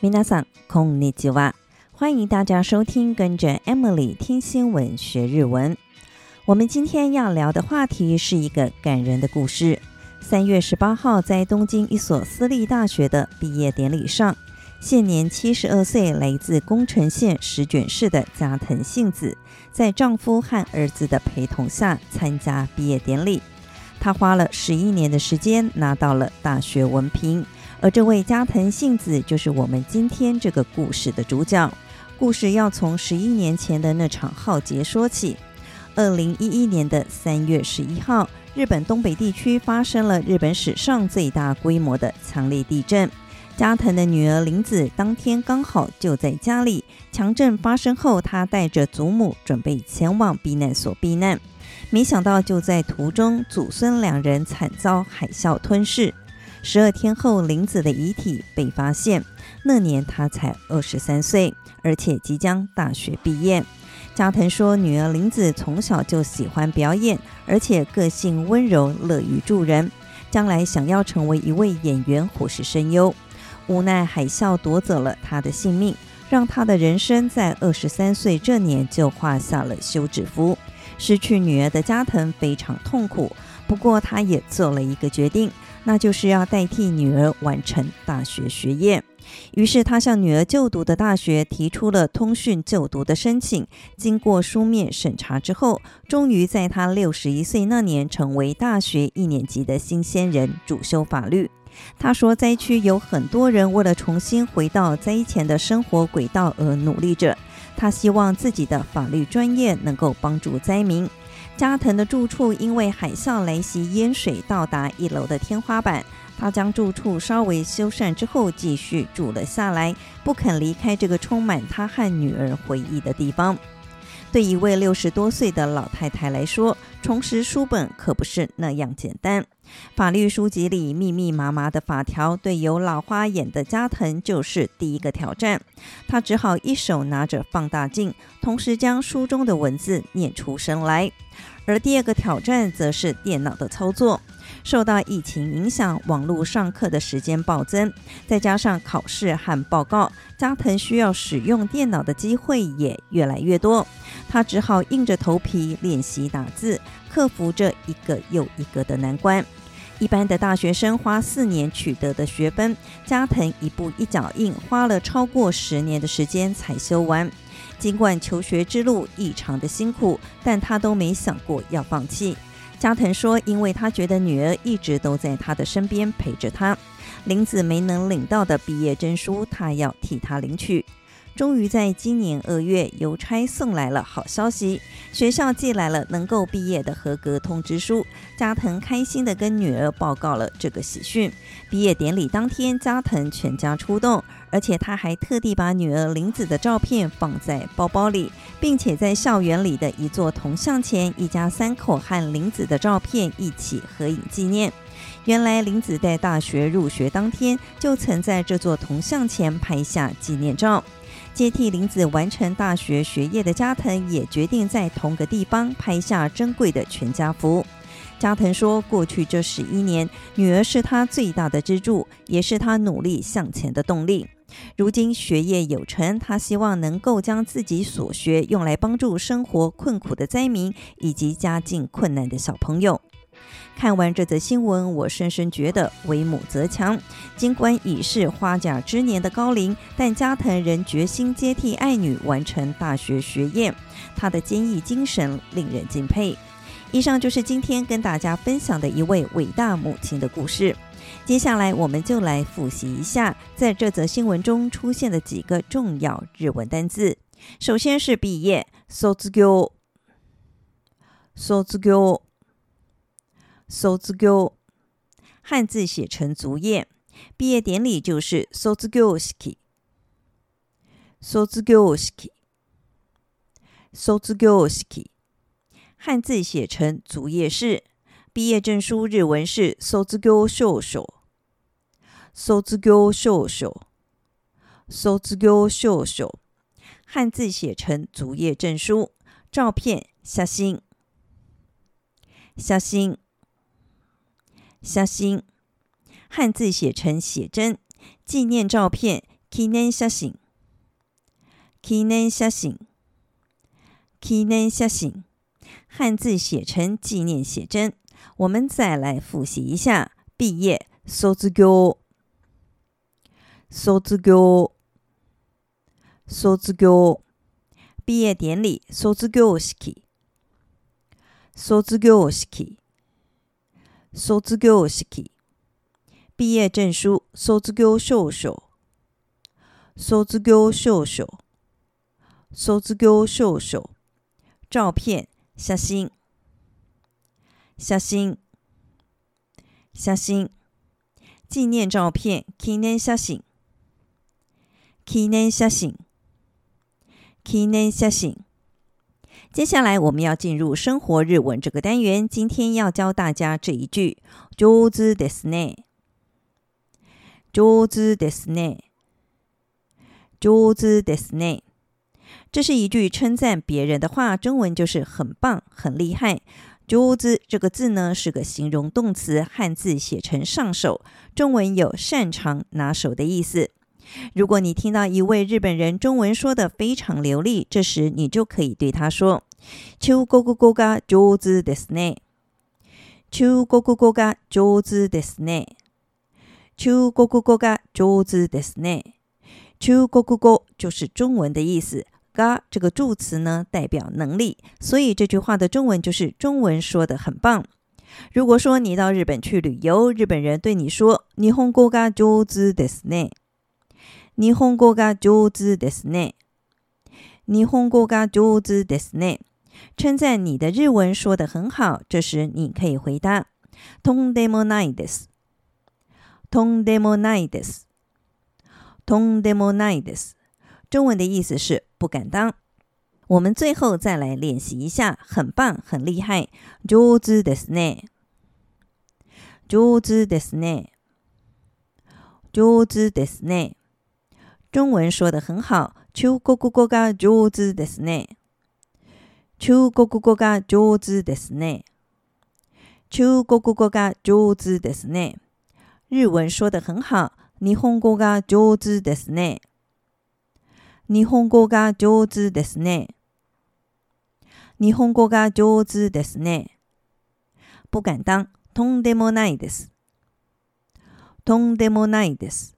皆さんこんにちは。欢迎大家收听，跟着 Emily 听新闻学日文。我们今天要聊的话题是一个感人的故事。三月十八号，在东京一所私立大学的毕业典礼上，现年七十二岁、来自宫城县石卷市的加藤幸子，在丈夫和儿子的陪同下参加毕业典礼。她花了十一年的时间拿到了大学文凭。而这位加藤幸子就是我们今天这个故事的主角。故事要从十一年前的那场浩劫说起。二零一一年的三月十一号，日本东北地区发生了日本史上最大规模的强烈地震。加藤的女儿林子当天刚好就在家里。强震发生后，她带着祖母准备前往避难所避难，没想到就在途中，祖孙两人惨遭海啸吞噬。十二天后，林子的遗体被发现。那年她才二十三岁，而且即将大学毕业。加藤说，女儿林子从小就喜欢表演，而且个性温柔、乐于助人，将来想要成为一位演员或是声优。无奈海啸夺走了她的性命，让她的人生在二十三岁这年就画下了休止符。失去女儿的加藤非常痛苦，不过他也做了一个决定。那就是要代替女儿完成大学学业，于是他向女儿就读的大学提出了通讯就读的申请。经过书面审查之后，终于在他六十一岁那年成为大学一年级的新鲜人，主修法律。他说：“灾区有很多人为了重新回到灾前的生活轨道而努力着，他希望自己的法律专业能够帮助灾民。”加藤的住处因为海啸来袭，淹水到达一楼的天花板。他将住处稍微修缮之后，继续住了下来，不肯离开这个充满他和女儿回忆的地方。对一位六十多岁的老太太来说，重拾书本可不是那样简单。法律书籍里密密麻麻的法条，对有老花眼的加藤就是第一个挑战。他只好一手拿着放大镜，同时将书中的文字念出声来。而第二个挑战则是电脑的操作。受到疫情影响，网络上课的时间暴增，再加上考试和报告，加藤需要使用电脑的机会也越来越多。他只好硬着头皮练习打字，克服着一个又一个的难关。一般的大学生花四年取得的学分，加藤一步一脚印，花了超过十年的时间才修完。尽管求学之路异常的辛苦，但他都没想过要放弃。加藤说：“因为他觉得女儿一直都在他的身边陪着他，林子没能领到的毕业证书，他要替她领取。”终于在今年二月，邮差送来了好消息，学校寄来了能够毕业的合格通知书。加藤开心地跟女儿报告了这个喜讯。毕业典礼当天，加藤全家出动，而且他还特地把女儿玲子的照片放在包包里，并且在校园里的一座铜像前，一家三口和玲子的照片一起合影纪念。原来，林子在大学入学当天就曾在这座铜像前拍下纪念照。接替林子完成大学学业的加藤也决定在同个地方拍下珍贵的全家福。加藤说：“过去这十一年，女儿是他最大的支柱，也是他努力向前的动力。如今学业有成，他希望能够将自己所学用来帮助生活困苦的灾民以及家境困难的小朋友。”看完这则新闻，我深深觉得为母则强。尽管已是花甲之年的高龄，但加藤仍决心接替爱女完成大学学业。他的坚毅精神令人敬佩。以上就是今天跟大家分享的一位伟大母亲的故事。接下来，我们就来复习一下在这则新闻中出现的几个重要日文单字。首先是毕业，卒業，卒業。卒業。勾，汉字写成卒业。毕业典礼就是卒業勾卒業勾卒業勾斯汉字写成卒业式。毕业证书日文是卒業勾证卒業勾证卒業勾证书。汉字写成卒业证书。照片，小心。小心。写片，汉字写成写真，纪念照片。纪念写信，纪念写信，纪念写信，汉字写成纪念写真。我们再来复习一下毕业，卒業，卒業，卒業。毕业典礼，卒業式，卒業式。卒業式、毕业证书、卒業証書、卒業証書、卒業証書、照片、写真、写真、写真、纪念照片、記念写真、記念写真、記念写真。接下来我们要进入生活日文这个单元，今天要教大家这一句 “juu z d i s ne”。juu z d i s ne。juu z d i s ne。这是一句称赞别人的话，中文就是“很棒”“很厉害”。j u z 这个字呢是个形容动词，汉字写成上手，中文有擅长、拿手的意思。如果你听到一位日本人中文说的非常流利，这时你就可以对他说：“中国国国啊，句子的呢？中国国国家上子的呢？中国国国家上子的呢？中国国国就是中文的意思。嘎这个助词呢，代表能力，所以这句话的中文就是中文说的很棒。如果说你到日本去旅游，日本人对你说：“你红国啊，句子的呢？”日本語が上手ですね。日本語が上手ですね。称赞你的日文说得很好，这时你可以回答「通じもないです」、「通じもないです」、「通じもないです」。中文的意思是不敢当。我们最后再来练习一下，很棒，很厉害。上手ですね。上手ですね。上手ですね。中文说的很好。中国語が上手ですね。中国語が上手ですね。中国語が上手ですね。日文说的很好。日本語が上手ですね。日本語が上手ですね。日本語が上手ですね。不敢当、とんでもないです。とんでもないです。